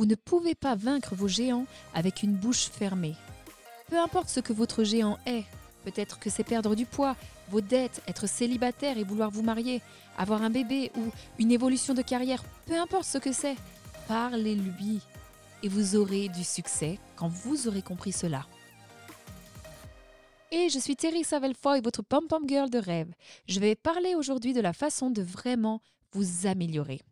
Vous ne pouvez pas vaincre vos géants avec une bouche fermée. Peu importe ce que votre géant est, peut-être que c'est perdre du poids, vos dettes, être célibataire et vouloir vous marier, avoir un bébé ou une évolution de carrière, peu importe ce que c'est, parlez-lui et vous aurez du succès quand vous aurez compris cela. Et je suis Terry Savelfoy, votre pom-pom girl de rêve. Je vais parler aujourd'hui de la façon de vraiment vous améliorer.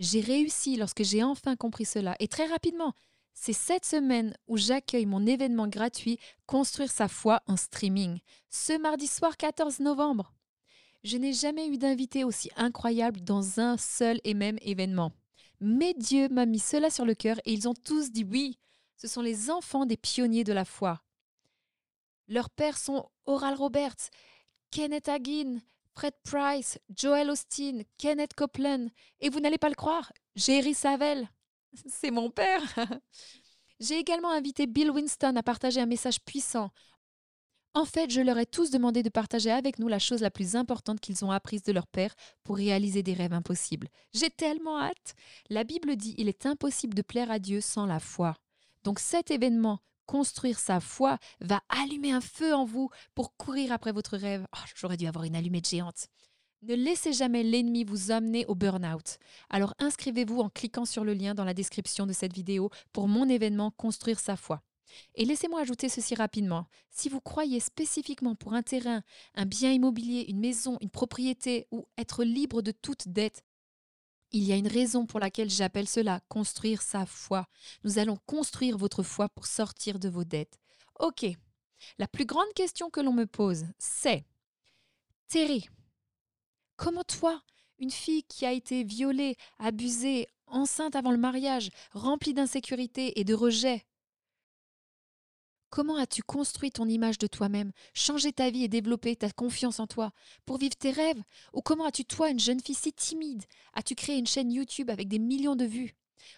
J'ai réussi lorsque j'ai enfin compris cela, et très rapidement. C'est cette semaine où j'accueille mon événement gratuit Construire sa foi en streaming, ce mardi soir 14 novembre. Je n'ai jamais eu d'invité aussi incroyable dans un seul et même événement. Mais Dieu m'a mis cela sur le cœur et ils ont tous dit oui. Ce sont les enfants des pionniers de la foi. Leurs pères sont Oral Roberts, Kenneth Hagin, Fred Price, Joel Austin, Kenneth Copeland. Et vous n'allez pas le croire, Jerry Savelle. C'est mon père. J'ai également invité Bill Winston à partager un message puissant. En fait, je leur ai tous demandé de partager avec nous la chose la plus importante qu'ils ont apprise de leur père pour réaliser des rêves impossibles. J'ai tellement hâte. La Bible dit il est impossible de plaire à Dieu sans la foi. Donc cet événement, construire sa foi, va allumer un feu en vous pour courir après votre rêve. Oh, j'aurais dû avoir une allumette géante. Ne laissez jamais l'ennemi vous amener au burn-out. Alors inscrivez-vous en cliquant sur le lien dans la description de cette vidéo pour mon événement Construire sa foi. Et laissez-moi ajouter ceci rapidement. Si vous croyez spécifiquement pour un terrain, un bien immobilier, une maison, une propriété ou être libre de toute dette, il y a une raison pour laquelle j'appelle cela construire sa foi. Nous allons construire votre foi pour sortir de vos dettes. Ok, la plus grande question que l'on me pose, c'est Terry, comment toi, une fille qui a été violée, abusée, enceinte avant le mariage, remplie d'insécurité et de rejet, Comment as-tu construit ton image de toi-même, changé ta vie et développé ta confiance en toi pour vivre tes rêves? Ou comment as-tu, toi, une jeune fille si timide, as-tu créé une chaîne YouTube avec des millions de vues?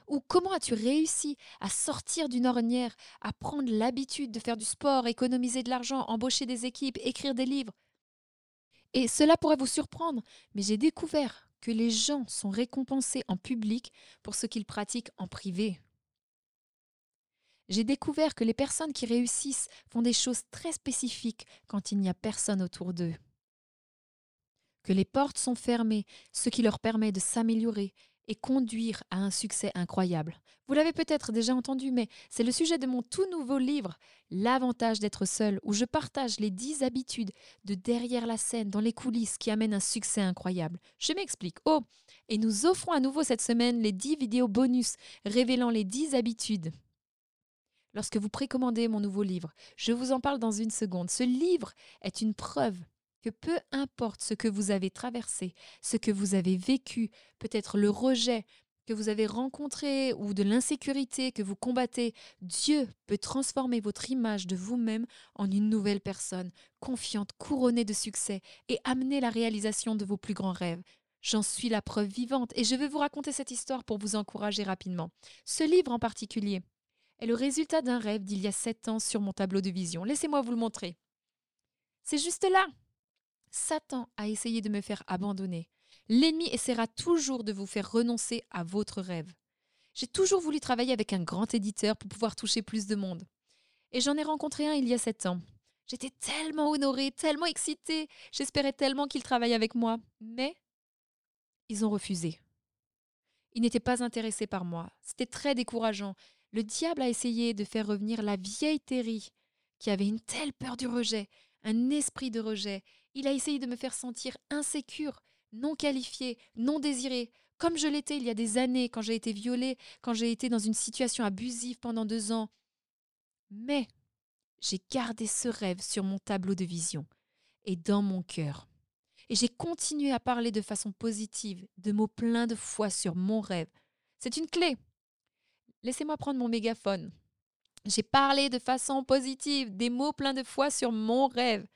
Ou comment as-tu réussi à sortir d'une ornière, à prendre l'habitude de faire du sport, économiser de l'argent, embaucher des équipes, écrire des livres? Et cela pourrait vous surprendre, mais j'ai découvert que les gens sont récompensés en public pour ce qu'ils pratiquent en privé. J'ai découvert que les personnes qui réussissent font des choses très spécifiques quand il n'y a personne autour d'eux. Que les portes sont fermées, ce qui leur permet de s'améliorer et conduire à un succès incroyable. Vous l'avez peut-être déjà entendu, mais c'est le sujet de mon tout nouveau livre, L'avantage d'être seul, où je partage les 10 habitudes de derrière la scène, dans les coulisses, qui amènent un succès incroyable. Je m'explique. Oh, et nous offrons à nouveau cette semaine les 10 vidéos bonus révélant les 10 habitudes lorsque vous précommandez mon nouveau livre. Je vous en parle dans une seconde. Ce livre est une preuve que peu importe ce que vous avez traversé, ce que vous avez vécu, peut-être le rejet que vous avez rencontré ou de l'insécurité que vous combattez, Dieu peut transformer votre image de vous-même en une nouvelle personne, confiante, couronnée de succès et amener la réalisation de vos plus grands rêves. J'en suis la preuve vivante et je vais vous raconter cette histoire pour vous encourager rapidement. Ce livre en particulier, est le résultat d'un rêve d'il y a sept ans sur mon tableau de vision. Laissez-moi vous le montrer. C'est juste là. Satan a essayé de me faire abandonner. L'ennemi essaiera toujours de vous faire renoncer à votre rêve. J'ai toujours voulu travailler avec un grand éditeur pour pouvoir toucher plus de monde. Et j'en ai rencontré un il y a sept ans. J'étais tellement honorée, tellement excitée, j'espérais tellement qu'il travaille avec moi. Mais ils ont refusé. Ils n'étaient pas intéressés par moi. C'était très décourageant le diable a essayé de faire revenir la vieille Terry, qui avait une telle peur du rejet, un esprit de rejet. Il a essayé de me faire sentir insécure, non qualifiée, non désirée, comme je l'étais il y a des années quand j'ai été violée, quand j'ai été dans une situation abusive pendant deux ans. Mais j'ai gardé ce rêve sur mon tableau de vision et dans mon cœur. Et j'ai continué à parler de façon positive, de mots pleins de foi sur mon rêve. C'est une clé. Laissez-moi prendre mon mégaphone. J'ai parlé de façon positive, des mots pleins de foi sur mon rêve,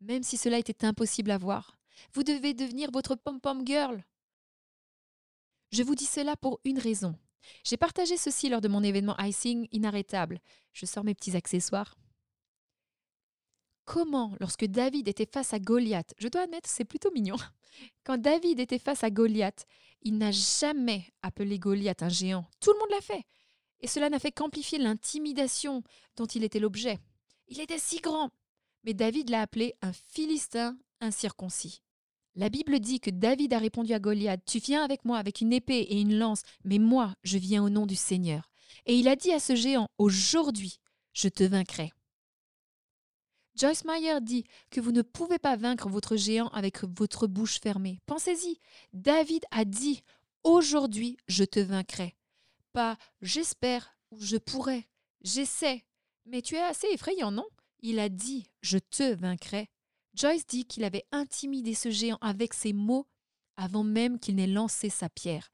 même si cela était impossible à voir. Vous devez devenir votre pom-pom girl. Je vous dis cela pour une raison. J'ai partagé ceci lors de mon événement Icing inarrêtable. Je sors mes petits accessoires. comment, lorsque David était face à Goliath, je dois admettre, c'est plutôt mignon, quand David était face à Goliath, il n'a jamais appelé Goliath un géant. Tout le monde l'a fait. Et cela n'a fait qu'amplifier l'intimidation dont il était l'objet. Il était si grand. Mais David l'a appelé un Philistin incirconcis. La Bible dit que David a répondu à Goliath Tu viens avec moi avec une épée et une lance, mais moi, je viens au nom du Seigneur. Et il a dit à ce géant Aujourd'hui, je te vaincrai. Joyce Meyer dit que vous ne pouvez pas vaincre votre géant avec votre bouche fermée. Pensez-y, David a dit Aujourd'hui, je te vaincrai. Pas j'espère ou je pourrais, j'essaie. Mais tu es assez effrayant, non? Il a dit Je te vaincrai. Joyce dit qu'il avait intimidé ce géant avec ses mots avant même qu'il n'ait lancé sa pierre.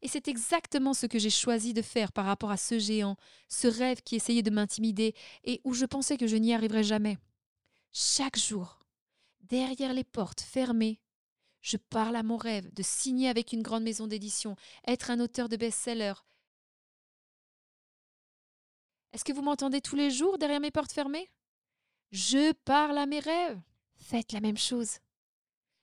Et c'est exactement ce que j'ai choisi de faire par rapport à ce géant, ce rêve qui essayait de m'intimider et où je pensais que je n'y arriverais jamais. Chaque jour, derrière les portes fermées, je parle à mon rêve de signer avec une grande maison d'édition, être un auteur de best-seller. Est-ce que vous m'entendez tous les jours derrière mes portes fermées? Je parle à mes rêves. Faites la même chose.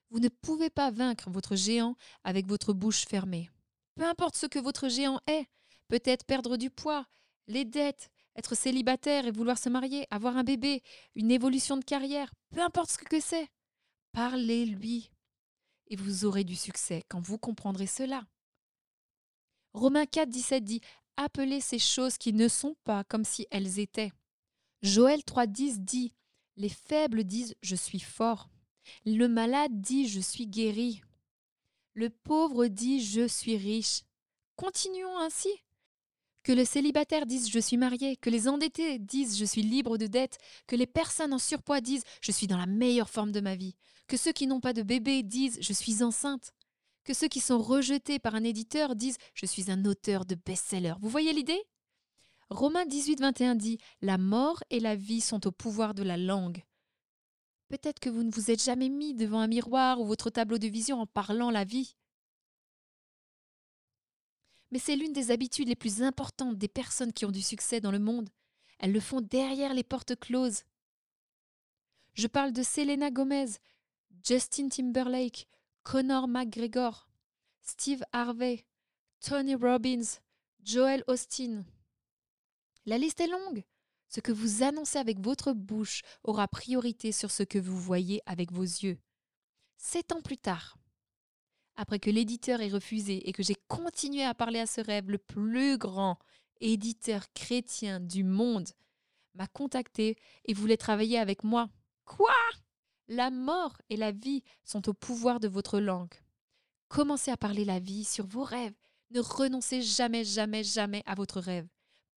Vous ne pouvez pas vaincre votre géant avec votre bouche fermée. Peu importe ce que votre géant est, peut-être perdre du poids, les dettes, être célibataire et vouloir se marier, avoir un bébé, une évolution de carrière, peu importe ce que c'est. Parlez-lui et vous aurez du succès quand vous comprendrez cela. Romains 4, 17 dit Appelez ces choses qui ne sont pas comme si elles étaient. Joël 3, 10 dit Les faibles disent Je suis fort. Le malade dit Je suis guéri. Le pauvre dit Je suis riche. Continuons ainsi. Que les célibataires disent Je suis marié, que les endettés disent Je suis libre de dettes, que les personnes en surpoids disent Je suis dans la meilleure forme de ma vie, que ceux qui n'ont pas de bébé disent Je suis enceinte, que ceux qui sont rejetés par un éditeur disent Je suis un auteur de best-seller. Vous voyez l'idée? Romains 18, 21 dit La mort et la vie sont au pouvoir de la langue. Peut-être que vous ne vous êtes jamais mis devant un miroir ou votre tableau de vision en parlant la vie. Mais c'est l'une des habitudes les plus importantes des personnes qui ont du succès dans le monde. Elles le font derrière les portes closes. Je parle de Selena Gomez, Justin Timberlake, Conor McGregor, Steve Harvey, Tony Robbins, Joel Austin. La liste est longue. Ce que vous annoncez avec votre bouche aura priorité sur ce que vous voyez avec vos yeux. Sept ans plus tard, après que l'éditeur ait refusé et que j'ai continué à parler à ce rêve, le plus grand éditeur chrétien du monde m'a contacté et voulait travailler avec moi. Quoi? La mort et la vie sont au pouvoir de votre langue. Commencez à parler la vie sur vos rêves. Ne renoncez jamais, jamais, jamais à votre rêve.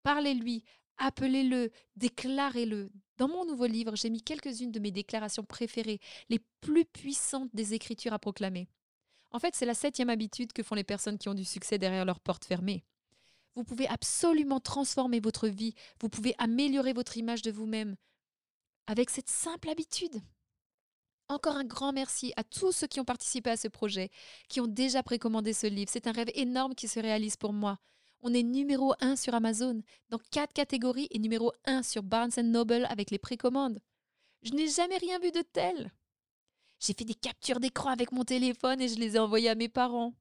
Parlez-lui, appelez-le, déclarez-le. Dans mon nouveau livre, j'ai mis quelques-unes de mes déclarations préférées, les plus puissantes des Écritures à proclamer. En fait, c'est la septième habitude que font les personnes qui ont du succès derrière leurs portes fermées. Vous pouvez absolument transformer votre vie, vous pouvez améliorer votre image de vous-même avec cette simple habitude. Encore un grand merci à tous ceux qui ont participé à ce projet, qui ont déjà précommandé ce livre. C'est un rêve énorme qui se réalise pour moi. On est numéro un sur Amazon, dans quatre catégories, et numéro un sur Barnes Noble avec les précommandes. Je n'ai jamais rien vu de tel. J'ai fait des captures d'écran avec mon téléphone et je les ai envoyées à mes parents.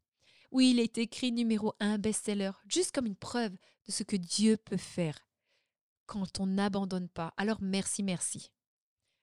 Oui, il est écrit numéro un best-seller, juste comme une preuve de ce que Dieu peut faire quand on n'abandonne pas. Alors merci, merci.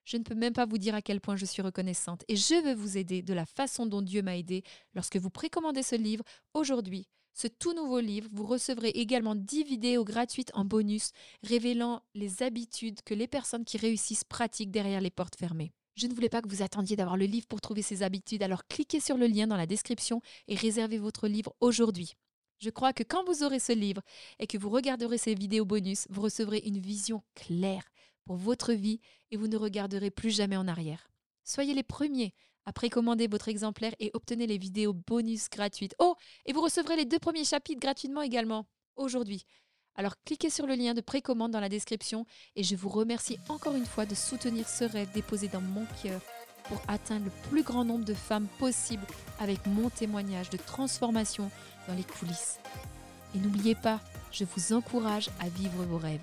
Je ne peux même pas vous dire à quel point je suis reconnaissante et je veux vous aider de la façon dont Dieu m'a aidé lorsque vous précommandez ce livre aujourd'hui. Ce tout nouveau livre, vous recevrez également 10 vidéos gratuites en bonus révélant les habitudes que les personnes qui réussissent pratiquent derrière les portes fermées. Je ne voulais pas que vous attendiez d'avoir le livre pour trouver ces habitudes, alors cliquez sur le lien dans la description et réservez votre livre aujourd'hui. Je crois que quand vous aurez ce livre et que vous regarderez ces vidéos bonus, vous recevrez une vision claire pour votre vie et vous ne regarderez plus jamais en arrière. Soyez les premiers à précommander votre exemplaire et obtenez les vidéos bonus gratuites. Oh, et vous recevrez les deux premiers chapitres gratuitement également aujourd'hui. Alors cliquez sur le lien de précommande dans la description et je vous remercie encore une fois de soutenir ce rêve déposé dans mon cœur pour atteindre le plus grand nombre de femmes possible avec mon témoignage de transformation dans les coulisses. Et n'oubliez pas, je vous encourage à vivre vos rêves.